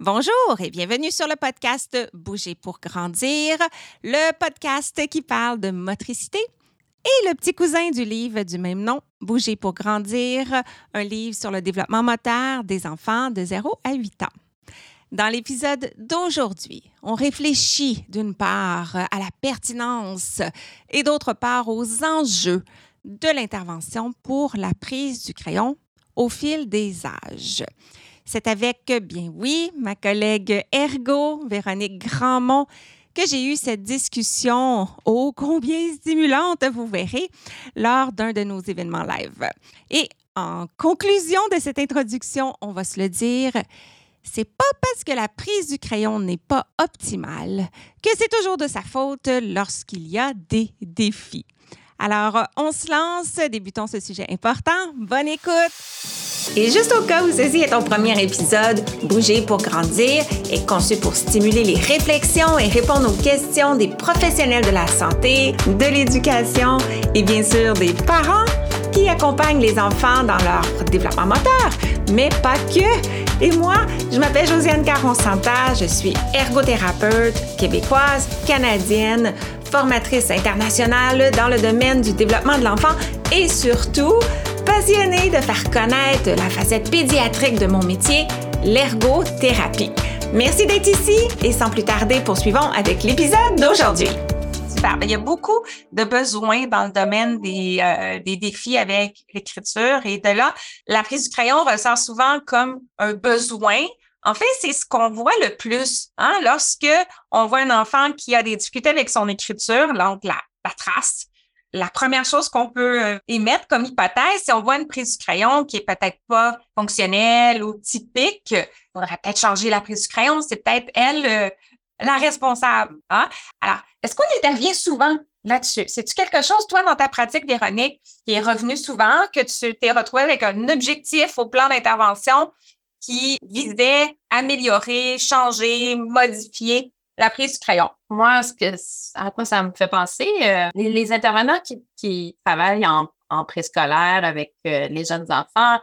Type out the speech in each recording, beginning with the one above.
Bonjour et bienvenue sur le podcast Bouger pour grandir, le podcast qui parle de motricité et le petit cousin du livre du même nom, Bouger pour grandir, un livre sur le développement moteur des enfants de 0 à 8 ans. Dans l'épisode d'aujourd'hui, on réfléchit d'une part à la pertinence et d'autre part aux enjeux de l'intervention pour la prise du crayon au fil des âges. C'est avec, bien oui, ma collègue Ergo, Véronique Grandmont, que j'ai eu cette discussion ô combien stimulante, vous verrez, lors d'un de nos événements live. Et en conclusion de cette introduction, on va se le dire, c'est pas parce que la prise du crayon n'est pas optimale que c'est toujours de sa faute lorsqu'il y a des défis. Alors, on se lance, débutons ce sujet important. Bonne écoute! Et juste au cas où ceci est ton premier épisode, Bouger pour grandir est conçu pour stimuler les réflexions et répondre aux questions des professionnels de la santé, de l'éducation et bien sûr des parents qui accompagnent les enfants dans leur développement moteur, mais pas que. Et moi, je m'appelle Josiane Caron-Santa, je suis ergothérapeute québécoise, canadienne, formatrice internationale dans le domaine du développement de l'enfant et surtout passionnée de faire connaître la facette pédiatrique de mon métier, l'ergothérapie. Merci d'être ici et sans plus tarder, poursuivons avec l'épisode d'aujourd'hui. Super. Il y a beaucoup de besoins dans le domaine des, euh, des défis avec l'écriture et de là, la prise du crayon ressort souvent comme un besoin. En fait, c'est ce qu'on voit le plus hein, lorsque on voit un enfant qui a des difficultés avec son écriture, donc la, trace la première chose qu'on peut euh, émettre comme hypothèse, si on voit une prise du crayon qui est peut-être pas fonctionnelle ou typique, il faudrait peut-être changer la prise du crayon. C'est peut-être elle euh, la responsable. Hein? Alors, est-ce qu'on intervient souvent là-dessus? C'est-tu quelque chose, toi, dans ta pratique, Véronique, qui est revenu souvent, que tu t'es retrouvé avec un objectif au plan d'intervention qui visait améliorer, changer, modifier la prise du crayon? Moi, ce que, à quoi ça me fait penser, euh, les, intervenants qui, travaillent en, préscolaire avec euh, les jeunes enfants,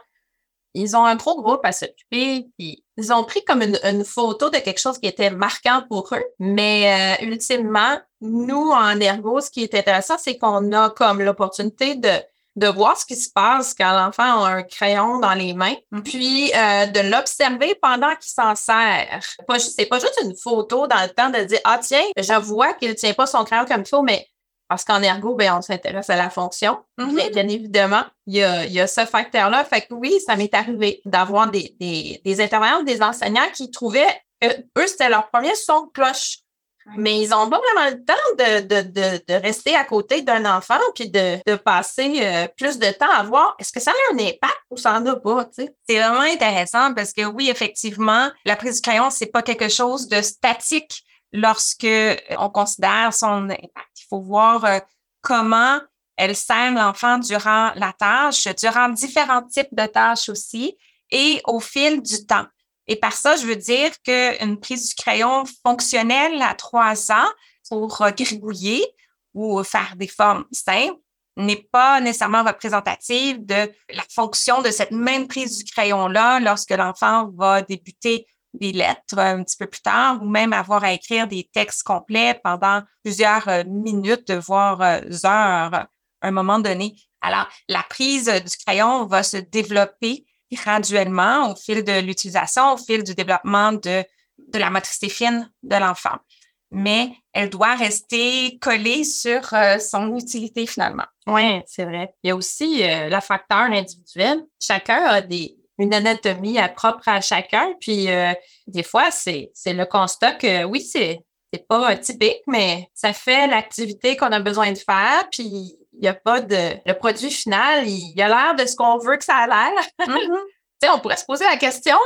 ils ont un gros groupe à s'occuper, puis ils ont pris comme une, photo de quelque chose qui était marquant pour eux. Mais euh, ultimement, nous, en ergo, ce qui est intéressant, c'est qu'on a comme l'opportunité de de voir ce qui se passe quand l'enfant a un crayon dans les mains, mm-hmm. puis euh, de l'observer pendant qu'il s'en sert. C'est pas juste une photo dans le temps de dire Ah, tiens, je vois qu'il ne tient pas son crayon comme il faut, mais parce qu'en ergo, ben, on s'intéresse à la fonction. Mm-hmm. bien, évidemment, il y a, il y a ce facteur-là. Fait que oui, ça m'est arrivé d'avoir des, des, des intervenants, des enseignants qui trouvaient que eux, c'était leur premier son de cloche. Mais ils n'ont pas vraiment le temps de, rester à côté d'un enfant puis de, passer euh, plus de temps à voir est-ce que ça a un impact ou ça n'en a pas. C'est vraiment intéressant parce que oui, effectivement, la prise du crayon, c'est pas quelque chose de statique lorsque euh, on considère son impact. Il faut voir euh, comment elle sert l'enfant durant la tâche, durant différents types de tâches aussi et au fil du temps. Et par ça, je veux dire qu'une prise du crayon fonctionnelle à trois ans pour gribouiller ou faire des formes simples n'est pas nécessairement représentative de la fonction de cette même prise du crayon-là lorsque l'enfant va débuter des lettres un petit peu plus tard ou même avoir à écrire des textes complets pendant plusieurs euh, minutes, voire euh, heures à un moment donné. Alors, la prise du crayon va se développer graduellement au fil de l'utilisation, au fil du développement de, la motricité fine de l'enfant. Mais elle doit rester collée sur euh, son utilité finalement. Oui, c'est vrai. Il y a aussi euh, le facteur individuel. Chacun a des, une anatomie propre à chacun. Puis euh, des fois, c'est le constat que oui, c'est c'est pas typique, mais ça fait l'activité qu'on a besoin de faire. Puis il n'y a pas de. Le produit final, il, a l'air de ce qu'on veut que ça a l'air. Mm-hmm. on pourrait se poser la question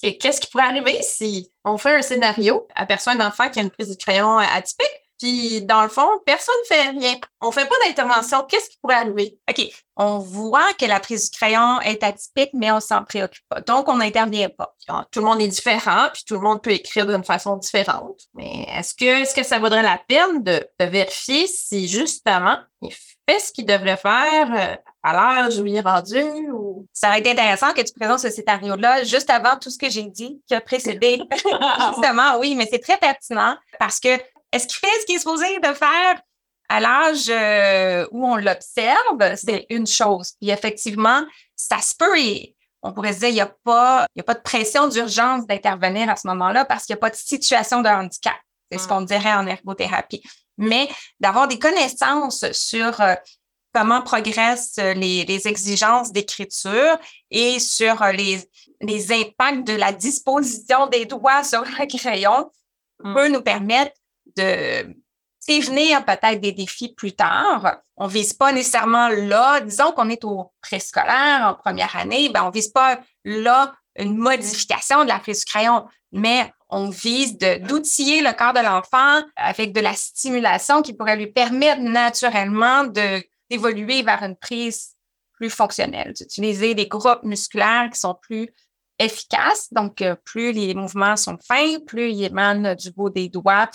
qu'est-ce qui pourrait arriver si on fait un scénario, aperçoit un enfant qui a une prise de crayon atypique, puis, dans le fond, personne ne fait rien. On ne fait pas d'intervention. Qu'est-ce qui pourrait arriver? OK. On voit que la prise du crayon est atypique, mais on s'en préoccupe pas. Donc, on n'intervient pas. Tout le monde est différent, puis tout le monde peut écrire d'une façon différente. Mais est-ce que, est-ce que ça vaudrait la peine de, vérifier si, justement, il fait ce qu'il devrait faire euh, à l'âge où il est rendu? Ou... Ça aurait été intéressant que tu présentes ce scénario-là juste avant tout ce que j'ai dit qui a précédé? Justement, oui, mais c'est très pertinent parce que est-ce qu'il fait ce qu'il est supposé de faire à l'âge euh, où on l'observe? C'est une chose. Puis effectivement, ça se peut et on pourrait se dire, il n'y a, pas, il y a pas de pression d'urgence d'intervenir à ce moment-là parce qu'il n'y a pas de situation de handicap. C'est ce qu'on dirait en ergothérapie. Mais d'avoir des connaissances sur euh, comment progressent les, les exigences d'écriture et sur les, les impacts de la disposition des doigts sur le crayon mm. peut nous permettre de prévenir peut-être des défis plus tard. On vise pas nécessairement là, disons qu'on est au préscolaire en première année, ben on vise pas là une modification de la prise du crayon, mais on vise d'outiller le corps de l'enfant avec de la stimulation qui pourrait lui permettre naturellement d'évoluer vers une prise plus fonctionnelle, d'utiliser des groupes musculaires qui sont plus efficaces. Donc, euh, plus les mouvements sont fins, plus ils émanent du bout des doigts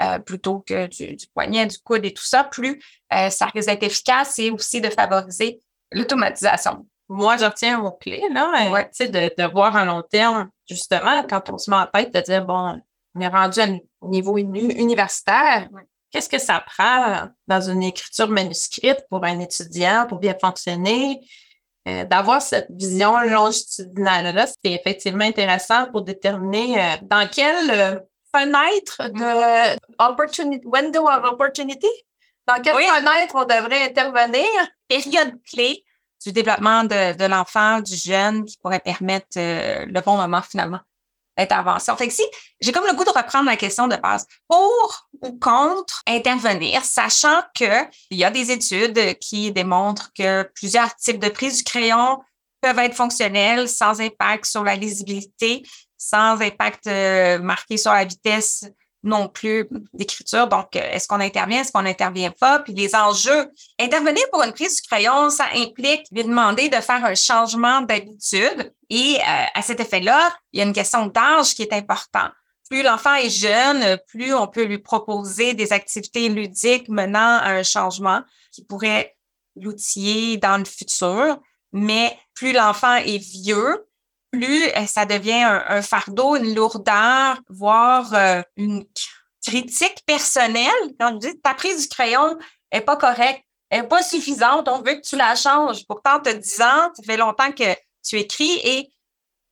euh, plutôt que du, poignet, du coude et tout ça, plus euh, ça risque d'être efficace et aussi de favoriser l'automatisation. Moi, j'obtiens mon clé, là, ouais. de, de voir à long terme, justement, quand on se met en tête de dire, bon, on est rendu à un niveau universitaire, qu'est-ce que ça prend dans une écriture manuscrite pour un étudiant pour bien fonctionner? Euh, d'avoir cette vision longitudinale-là, c'est effectivement intéressant pour déterminer dans quel fenêtre de opportunity, window of opportunity? Dans quelle fenêtre on devrait intervenir? Période clé du développement de, l'enfant, du jeune, qui pourrait permettre euh, le bon moment finalement d'intervention. Fait que si j'ai comme le goût de reprendre la question de base, pour ou contre intervenir, sachant que il y a des études qui démontrent que plusieurs types de prise du crayon peuvent être fonctionnels sans impact sur la lisibilité sans impact euh, marqué sur la vitesse non plus d'écriture. Donc, euh, est-ce qu'on intervient, est-ce qu'on n'intervient pas? Puis les enjeux. Intervenir pour une prise du crayon, ça implique lui demander de faire un changement d'habitude. Et euh, à cet effet-là, il y a une question d'âge qui est importante. Plus l'enfant est jeune, plus on peut lui proposer des activités ludiques menant à un changement qui pourrait l'outiller dans le futur. Mais plus l'enfant est vieux, plus euh, ça devient un, fardeau, une lourdeur, voire euh, une critique personnelle. Quand on dit ta prise du crayon est pas correcte, n'est pas suffisante, on veut que tu la changes. Pourtant, tu as 10 ans, ça fait longtemps que tu écris et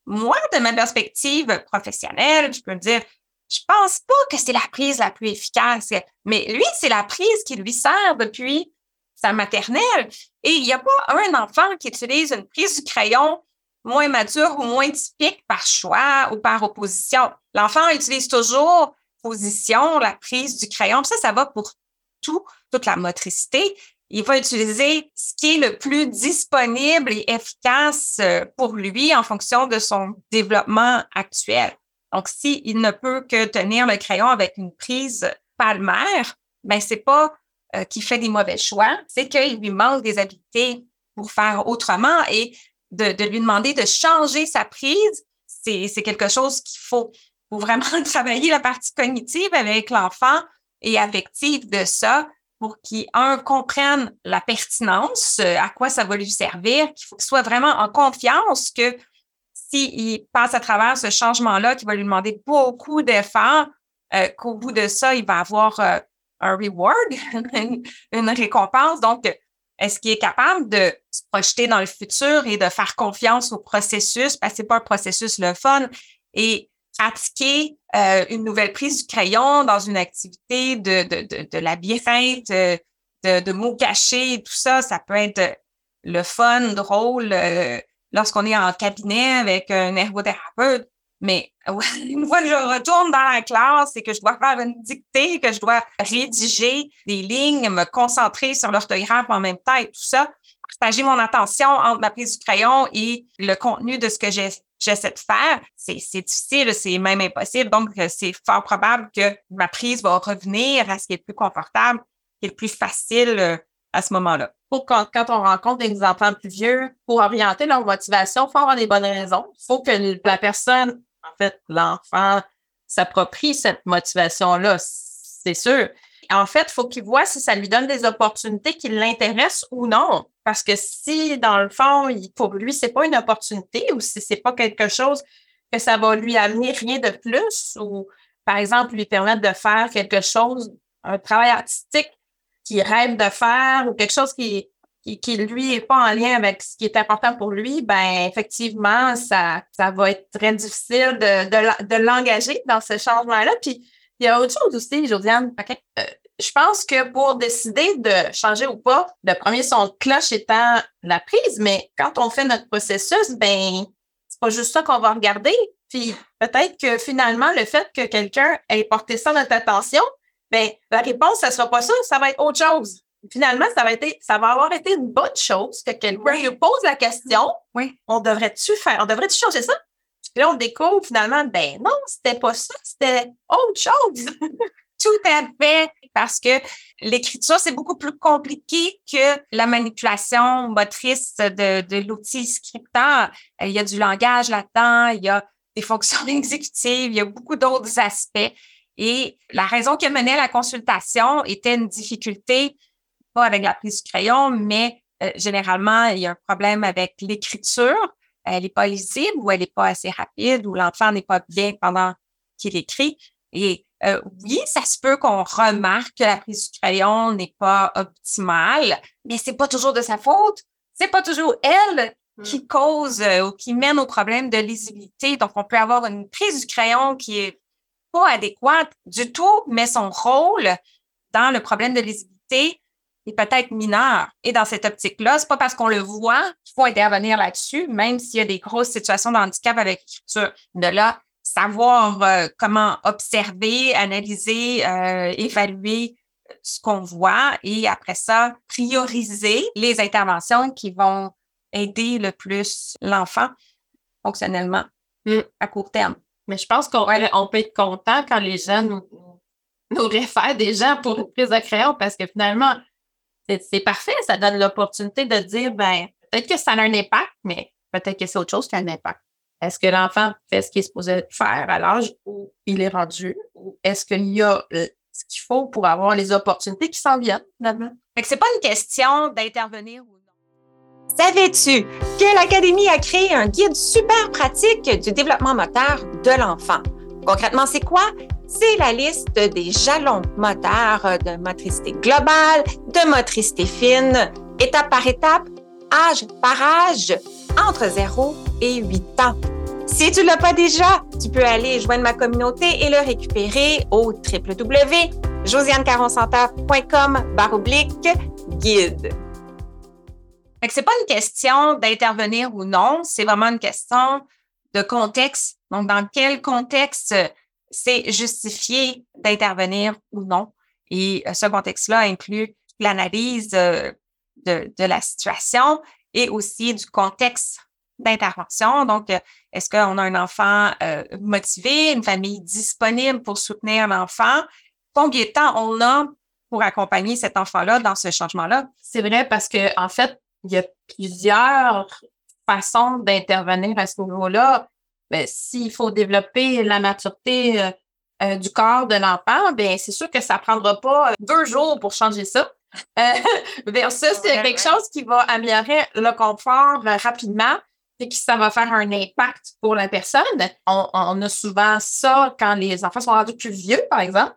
moi, de ma perspective professionnelle, je peux me dire, je pense pas que c'est la prise la plus efficace, mais lui, c'est la prise qui lui sert depuis sa maternelle. Et il n'y a pas un enfant qui utilise une prise du crayon moins mature ou moins typique par choix ou par opposition. L'enfant utilise toujours position, la prise du crayon. Ça, ça va pour tout, toute la motricité. Il va utiliser ce qui est le plus disponible et efficace euh, pour lui en fonction de son développement actuel. Donc, s'il ne peut que tenir le crayon avec une prise palmaire, ben c'est pas euh, qu'il fait des mauvais choix, c'est qu'il lui manque des habiletés pour faire autrement. Et de, lui demander de changer sa prise, c'est quelque chose qu'il faut, faut vraiment travailler la partie cognitive avec l'enfant et affective de ça pour qu'il, un, comprenne la pertinence, à quoi ça va lui servir, qu'il soit vraiment en confiance que s'il passe à travers ce changement-là, qui va lui demander beaucoup d'efforts, euh, qu'au bout de ça, il va avoir euh, un reward, une, récompense. Donc, est-ce qu'il est capable de se projeter dans le futur et de faire confiance au processus? Parce que c'est pas un processus le fun et pratiquer euh, une nouvelle prise du crayon dans une activité de, de, de, la bienfaite, de, de, mots cachés tout ça, ça peut être le fun, drôle euh, lorsqu'on est en cabinet avec un ergothérapeute. Mais une fois que je retourne dans la classe et que je dois faire une dictée, que je dois rédiger des lignes, me concentrer sur l'orthographe en même temps et tout ça, partager mon attention entre ma prise du crayon et le contenu de ce que j'essaie de faire, c'est difficile, c'est même impossible. Donc, c'est fort probable que ma prise va revenir à ce qui est le plus confortable, qui est le plus facile euh, à ce moment-là. Pour quand, quand, on rencontre des enfants plus vieux, pour orienter leur motivation, il faut avoir des bonnes raisons. Il faut que la personne en fait, l'enfant s'approprie cette motivation-là, c'est sûr. en fait, il faut qu'il voit si ça lui donne des opportunités qui l'intéressent ou non. Parce que si, dans le fond, pour lui, c'est pas une opportunité ou si c'est pas quelque chose que ça va lui amener rien de plus ou, par exemple, lui permettre de faire quelque chose, un travail artistique qu'il rêve de faire ou quelque chose qui, qui, qui, lui, est pas en lien avec ce qui est important pour lui, ben effectivement, ça, ça va être très difficile de, de, de l'engager dans ce changement-là. Puis, il y a autre chose aussi, Josiane. Euh, je pense que pour décider de changer ou pas, le premier son de cloche étant la prise, mais quand on fait notre processus, ben c'est pas juste ça qu'on va regarder. Puis peut-être que finalement, le fait que quelqu'un ait porté ça dans notre attention, ben la réponse, ça sera pas ça, ça va être autre chose. Finalement, ça va, être, ça va avoir été une bonne chose que quelqu'un lui pose la question. Oui. On devrait-tu faire, on devrait-tu changer ça? Puis là, on découvre finalement, ben non, c'était pas ça, c'était autre chose. Tout à fait, parce que l'écriture, c'est beaucoup plus compliqué que la manipulation motrice de, de l'outil scripteur. Il y a du langage là-dedans, il y a des fonctions exécutives, il y a beaucoup d'autres aspects. Et la raison qui menait la consultation était une difficulté, pas avec la prise du crayon, mais euh, généralement, il y a un problème avec l'écriture elle n'est pas lisible ou elle n'est pas assez rapide ou l'enfant n'est pas bien pendant qu'il écrit. Et euh, oui, ça se peut qu'on remarque que la prise du crayon n'est pas optimale, mais c'est pas toujours de sa faute. C'est pas toujours elle mmh. qui cause euh, ou qui mène au problème de lisibilité. Donc, on peut avoir une prise du crayon qui est pas adéquate du tout, mais son rôle dans le problème de lisibilité est peut-être mineur. Et dans cette optique-là, c'est pas parce qu'on le voit qu'il faut intervenir là-dessus, même s'il y a des grosses situations de handicap avec l'écriture. De là, savoir euh, comment observer, analyser, euh, évaluer ce qu'on voit et après ça, prioriser les interventions qui vont aider le plus l'enfant fonctionnellement mm. à court terme. Mais je pense qu'on on peut être content quand les gens nous, nous réfèrent des gens pour une prise de crayon parce que finalement, c'est parfait. Ça donne l'opportunité de dire, ben, peut-être que ça a un impact, mais peut-être que c'est autre chose qui a un impact. Est-ce que l'enfant fait ce qu'il est supposé faire à l'âge où il est rendu? Ou est-ce qu'il y a euh, ce qu'il faut pour avoir les opportunités qui s'en viennent, finalement? Fait que c'est pas une question d'intervenir ou non. Savais-tu que l'Académie a créé un guide super pratique du développement moteur de l'enfant? Concrètement, c'est quoi? C'est la liste des jalons moteurs de motricité globale, de motricité fine, étape par étape, âge par âge, entre 0 et 8 ans. Si tu ne l'as pas déjà, tu peux aller joindre ma communauté et le récupérer au www.josianecaroncenter.com guide. Ce n'est pas une question d'intervenir ou non, c'est vraiment une question de contexte. Donc, dans quel contexte c'est justifié d'intervenir ou non. Et euh, ce contexte-là inclut l'analyse euh, de, la situation et aussi du contexte d'intervention. Donc, euh, est-ce qu'on a un enfant motivé, une famille disponible pour soutenir l'enfant? Combien de temps on a pour accompagner cet enfant-là dans ce changement-là? C'est vrai parce que en fait, il y a plusieurs façons d'intervenir à ce niveau-là ben, s'il faut développer la maturité euh, euh, du corps de l'enfant, ben c'est sûr que ça ne prendra pas euh, deux jours pour changer ça. versus c'est quelque chose qui va améliorer le confort rapidement et que ça va faire un impact pour la personne. On, a souvent ça quand les enfants sont rendus plus vieux, par exemple.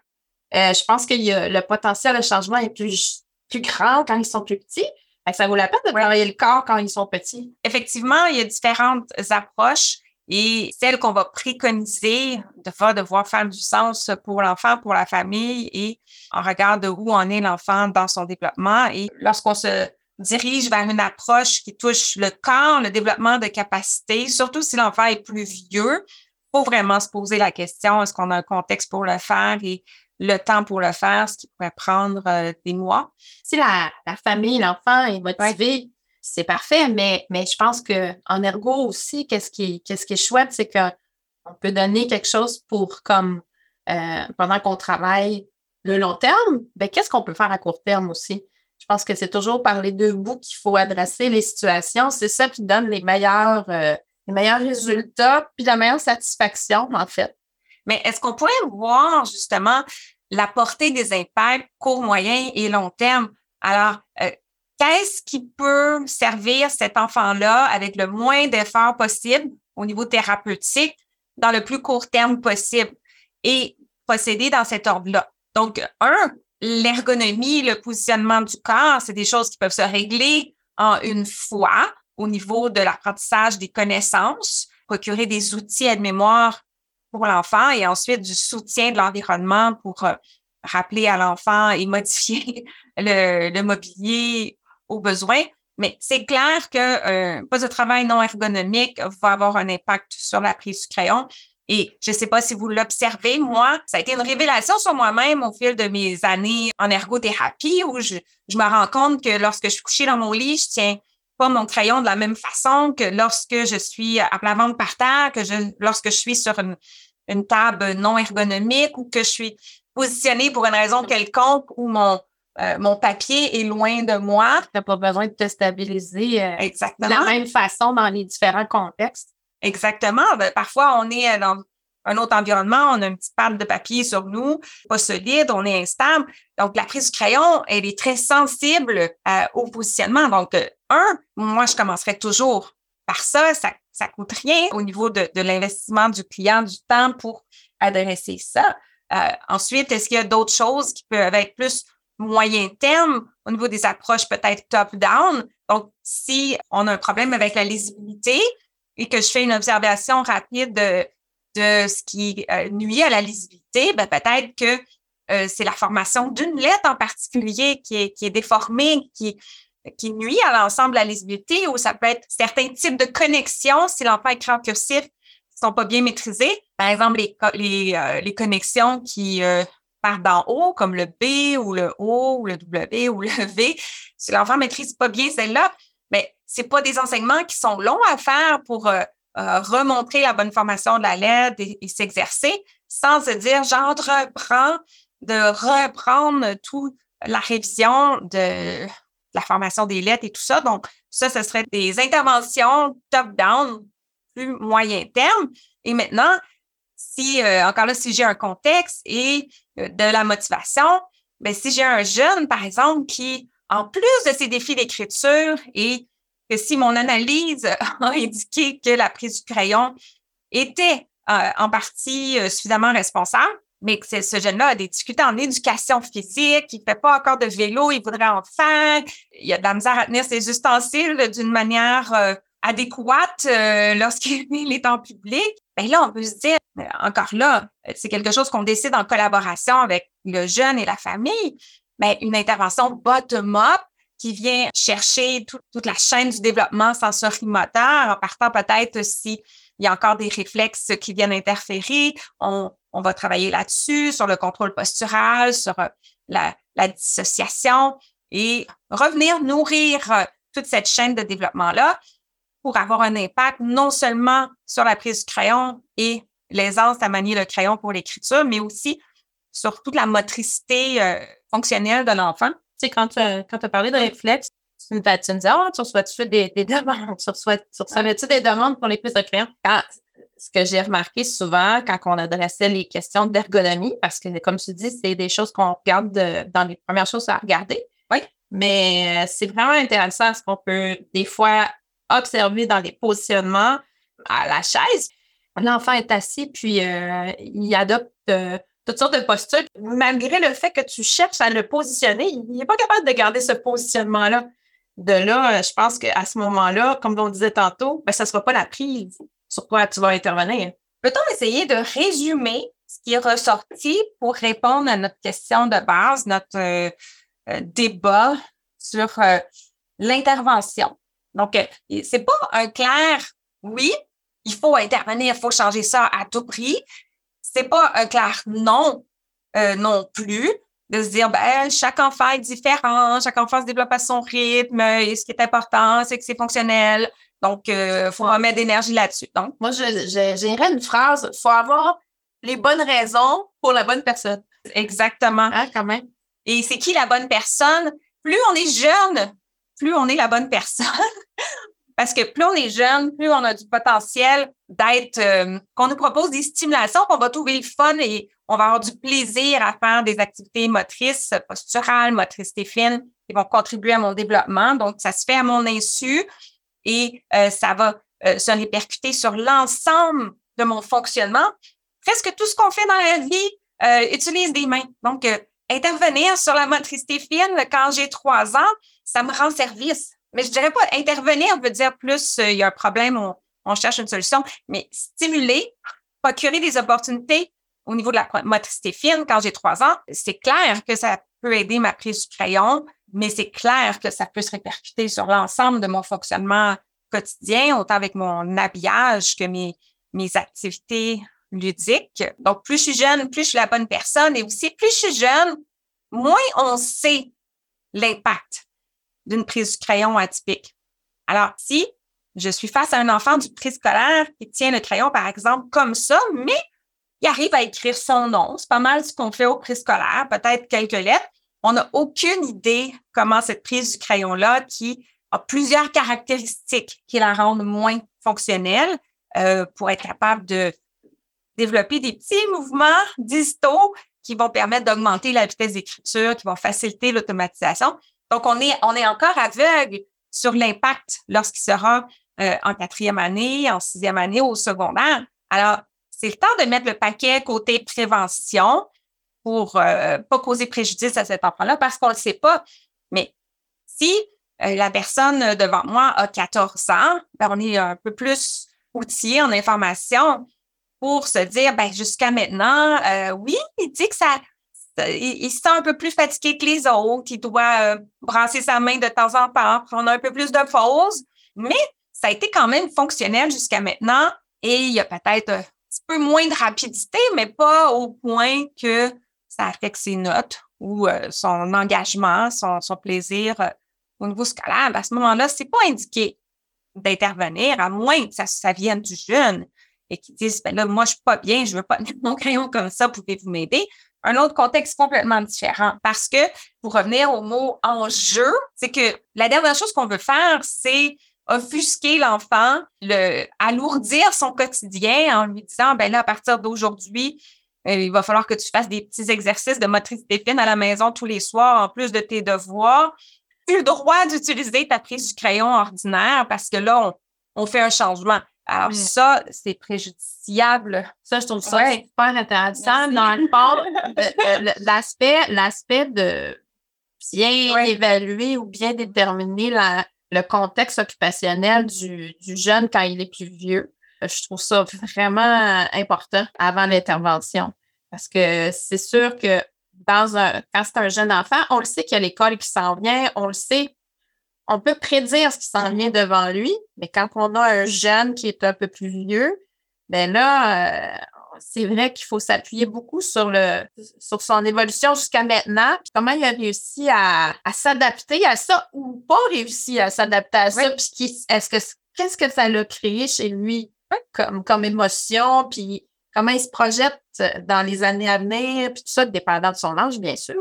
je pense que le potentiel de changement est plus, plus grand quand ils sont plus petits. Ça vaut la peine de travailler le corps quand ils sont petits. Effectivement, il y a différentes approches. Et celle qu'on va préconiser de faire devoir faire du sens pour l'enfant, pour la famille et en regard de où en est l'enfant dans son développement. Et lorsqu'on se dirige vers une approche qui touche le corps, le développement de capacité, surtout si l'enfant est plus vieux, faut vraiment se poser la question, est-ce qu'on a un contexte pour le faire et le temps pour le faire, ce qui pourrait prendre euh, des mois? Si la, la famille, l'enfant est motivé, c'est parfait, mais, je pense qu'en ergo aussi, qu'est-ce qui, qu'est-ce qui est chouette, c'est qu'on peut donner quelque chose pour comme euh, pendant qu'on travaille le long terme, ben, qu'est-ce qu'on peut faire à court terme aussi? Je pense que c'est toujours par les deux bouts qu'il faut adresser les situations. C'est ça qui donne les meilleurs, euh, les meilleurs résultats, puis la meilleure satisfaction, en fait. Mais est-ce qu'on pourrait voir justement la portée des impacts court, moyen et long terme? Alors, euh, qu'est-ce qui peut servir cet enfant-là avec le moins d'efforts possible au niveau thérapeutique dans le plus court terme possible et procéder dans cet ordre-là? Donc, un, l'ergonomie, le positionnement du corps, c'est des choses qui peuvent se régler en une fois au niveau de l'apprentissage des connaissances, procurer des outils de mémoire pour l'enfant et ensuite du soutien de l'environnement pour euh, rappeler à l'enfant et modifier le, mobilier aux besoins. Mais c'est clair que euh, poste de travail non ergonomique va avoir un impact sur la prise du crayon. Et je ne sais pas si vous l'observez, moi, ça a été une révélation sur moi-même au fil de mes années en ergothérapie où je, me rends compte que lorsque je suis couchée dans mon lit, je tiens pas mon crayon de la même façon que lorsque je suis à plat ventre par terre, que je, lorsque je suis sur une, une table non ergonomique ou que je suis positionnée pour une raison quelconque où mon, euh, mon papier est loin de moi. Tu n'as pas besoin de te stabiliser euh, Exactement. de la même façon dans les différents contextes. Exactement. Ben, parfois, on est dans un autre environnement, on a une petite pâte de papier sur nous, pas solide, on est instable. Donc, la prise du crayon, elle est très sensible euh, au positionnement. Donc, un, moi, je commencerai toujours par ça. Ça ça coûte rien au niveau de, de l'investissement du client, du temps pour adresser ça. Euh, ensuite, est-ce qu'il y a d'autres choses qui peuvent être plus moyen terme au niveau des approches peut-être top-down? Donc, si on a un problème avec la lisibilité et que je fais une observation rapide de, ce qui euh, nuit à la lisibilité, ben peut-être que euh, c'est la formation d'une lettre en particulier qui est, est déformée, qui, nuit à l'ensemble de la lisibilité ou ça peut être certains types de connexions si l'enfant en cursif sont pas bien maîtrisés. Par exemple, les, euh, connexions qui partent d'en haut, comme le B ou le O ou le W ou le V. Si l'enfant maîtrise pas bien celle-là, mais c'est pas des enseignements qui sont longs à faire pour euh, remontrer la bonne formation de la lettre et, et s'exercer sans se dire j'entreprends de reprendre toute la révision de la formation des lettres et tout ça. Donc, ça, ce serait des interventions top-down, plus moyen terme. Et maintenant, si, euh, encore là, si j'ai un contexte et euh, de la motivation, ben, si j'ai un jeune, par exemple, qui, en plus de ses défis d'écriture et que si mon analyse a indiqué que la prise du crayon était euh, en partie suffisamment responsable, mais que ce jeune-là a des difficultés en éducation physique, il ne fait pas encore de vélo, il voudrait en faire, il a de la misère à tenir ses ustensiles d'une manière adéquate euh, lorsqu'il est en public. Bien là, on peut se dire, encore là, c'est quelque chose qu'on décide en collaboration avec le jeune et la famille, mais une intervention bottom-up qui vient chercher toute la chaîne du développement sensori-moteur en partant peut-être si il y a encore des réflexes qui viennent interférer. On, on va travailler là-dessus, sur le contrôle postural, sur euh, la, dissociation et revenir nourrir euh, toute cette chaîne de développement-là pour avoir un impact non seulement sur la prise du crayon et l'aisance à manier le crayon pour l'écriture, mais aussi sur toute la motricité euh, fonctionnelle de l'enfant. Tu sais, quand tu as, parlé de réflexe, tu, tu me disais, oh, tu reçois-tu des, des demandes? Tu reçois-tu des demandes pour les prises de crayon? ce que j'ai remarqué souvent quand on adressait les questions d'ergonomie, parce que, comme tu dis, c'est des choses qu'on regarde dans les premières choses à regarder. Oui. Mais euh, c'est vraiment intéressant ce qu'on peut des fois observer dans les positionnements à la chaise. L'enfant est assis, puis euh, il adopte euh, toutes sortes de postures. Malgré le fait que tu cherches à le positionner, il n'est pas capable de garder ce positionnement-là. De là, je pense qu'à ce moment-là, comme on disait tantôt, ben, ça ne sera pas la prise sur quoi tu vas intervenir. Peut-on essayer de résumer ce qui est ressorti pour répondre à notre question de base, notre euh, euh, débat sur euh, l'intervention? Donc, c'est pas un clair oui, il faut intervenir, il faut changer ça à tout prix. C'est pas un clair non non plus de se dire ben chaque enfant est différent, chaque enfant se développe à son rythme et ce qui est important, c'est que c'est fonctionnel. Donc, il euh, faut remettre d'énergie là-dessus. Donc, moi, j'irais une phrase il faut avoir les bonnes raisons pour la bonne personne. Exactement. Ah, quand même. Et c'est qui la bonne personne? Plus on est jeune, plus on est la bonne personne. Parce que plus on est jeune, plus on a du potentiel d'être, euh, qu'on nous propose des stimulations, qu'on va trouver le fun et on va avoir du plaisir à faire des activités motrices, posturales, motricité fine, qui vont contribuer à mon développement. Donc, ça se fait à mon insu et euh, ça va euh, se répercuter sur l'ensemble de mon fonctionnement. Presque tout ce qu'on fait dans la vie euh, utilise des mains. Donc, intervenir sur la motricité fine quand j'ai trois ans, ça me rend service. Mais je dirais pas intervenir veut dire plus il y a un problème, on, cherche une solution, mais stimuler, procurer des opportunités au niveau de la motricité fine quand j'ai trois ans, c'est clair que ça peut aider ma prise du crayon, mais c'est clair que ça peut se répercuter sur l'ensemble de mon fonctionnement quotidien, autant avec mon habillage que mes activités ludiques. Donc, plus je suis jeune, plus je suis la bonne personne. Et aussi, plus je suis jeune, moins on sait l'impact d'une prise du crayon atypique. Alors, si je suis face à un enfant du préscolaire qui tient le crayon, par exemple, comme ça, mais il arrive à écrire son nom. C'est pas mal ce qu'on fait au préscolaire, peut-être quelques lettres. On n'a aucune idée comment cette prise du crayon-là, qui a plusieurs caractéristiques qui la rendent moins fonctionnelle, euh, pour être capable de développer des petits mouvements digitaux qui vont permettre d'augmenter la vitesse d'écriture, qui vont faciliter l'automatisation. Donc, on est, on est encore aveugle sur l'impact lorsqu'il sera euh, en quatrième année, en sixième année, au secondaire. Alors, c'est le temps de mettre le paquet côté prévention pour euh, pas causer préjudice à cet enfant-là parce qu'on ne le sait pas. Mais si euh, la personne devant moi a 14 ans, ben, on est un peu plus outillé en information pour se dire, ben, jusqu'à maintenant, oui, il dit que ça, il, se sent un peu plus fatigué que les autres, il doit brasser sa main de temps en temps, prendre un peu plus de pause, mais ça a été quand même fonctionnel jusqu'à maintenant et il y a peut-être un petit peu moins de rapidité, mais pas au point que ça affecte ses notes ou euh, son engagement, son, plaisir euh, au niveau scolaire. À ce moment-là, c'est pas indiqué d'intervenir, à moins que ça, vienne du jeune et qu'ils disent, ben là, moi, je suis pas bien, je veux pas mon crayon comme ça, pouvez-vous m'aider? Un autre contexte complètement différent parce que, pour revenir au mot enjeu, c'est que la dernière chose qu'on veut faire, c'est offusquer l'enfant, le alourdir son quotidien en lui disant ben là à partir d'aujourd'hui, euh, il va falloir que tu fasses des petits exercices de motricité fine à la maison tous les soirs en plus de tes devoirs. Tu as le droit d'utiliser ta prise du crayon ordinaire parce que là on, fait un changement. Alors ça, c'est préjudiciable. Ça, je trouve ça super intéressant. Dans le fond, euh, euh, l'aspect, l'aspect de bien évaluer ou bien déterminer la, le contexte occupationnel du, jeune quand il est plus vieux. Euh, je trouve ça vraiment important avant l'intervention. Parce que c'est sûr que dans un, quand c'est un jeune enfant, on le sait qu'il y a l'école qui s'en vient, on le sait, on peut prédire ce qui s'en vient devant lui, mais quand on a un jeune qui est un peu plus vieux, ben là, euh, c'est vrai qu'il faut s'appuyer beaucoup sur le sur son évolution jusqu'à maintenant, puis comment il a réussi à, s'adapter à ça ou pas réussi à s'adapter à ça, puis est-ce que qu'est-ce que ça l'a créé chez lui comme comme émotion, puis comment il se projette dans les années à venir, puis tout ça dépendant de son âge bien sûr.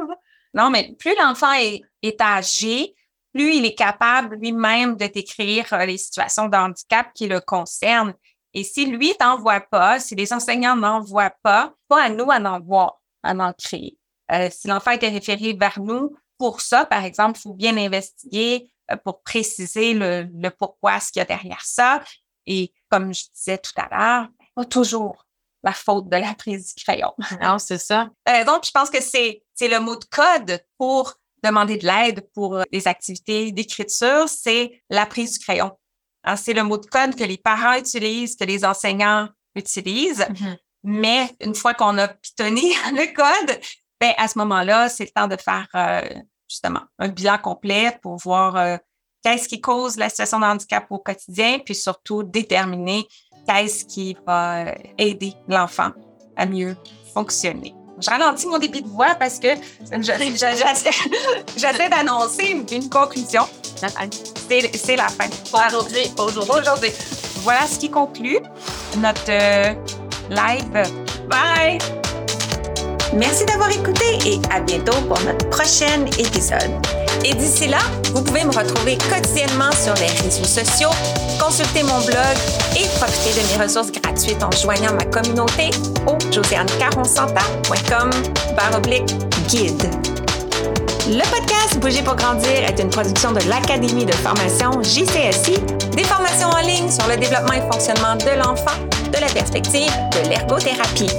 Non, mais plus l'enfant est, est âgé, plus il est capable lui-même de décrire euh, les situations de handicap qui le concernent. Et si lui t'en voit pas, si les enseignants n'en voient pas, pas à nous à en voir, à en créer. Euh, si l'enfant était référé vers nous pour ça, par exemple, il faut bien investiguer euh, pour préciser le, le pourquoi, ce qu'il y a derrière ça. Et comme je disais tout à l'heure, pas toujours la faute de la prise du crayon. Non, c'est ça. Euh, donc, je pense que c'est, c'est le mot de code pour demander de l'aide pour les activités d'écriture, c'est la prise du crayon. C'est le mot de code que les parents utilisent, que les enseignants utilisent. Mm-hmm. Mais une fois qu'on a pitonné le code, ben, à ce moment-là, c'est le temps de faire euh, justement un bilan complet pour voir euh, qu'est-ce qui cause la situation de handicap au quotidien, puis surtout déterminer qu'est-ce qui va euh, aider l'enfant à mieux fonctionner. Je ralentis mon débit de voix parce que j'essaie d'annoncer une conclusion. C'est la fin. Aujourd'hui. Aujourd'hui. Voilà ce qui conclut notre euh, live. Bye! Merci d'avoir écouté et à bientôt pour notre prochain épisode. Et d'ici là, vous pouvez me retrouver quotidiennement sur les réseaux sociaux, consulter mon blog et profiter de mes ressources gratuites gratuite en joignant ma communauté au josianecaronsanta.com oblique guide. Le podcast Bouger pour grandir est une production de l'Académie de formation JCSI, des formations en ligne sur le développement et fonctionnement de l'enfant de la perspective de l'ergothérapie.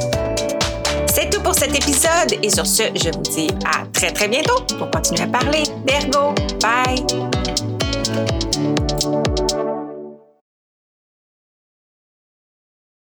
Pour cet épisode et sur ce, je vous dis à très très bientôt pour continuer à parler d'ergo. Bye!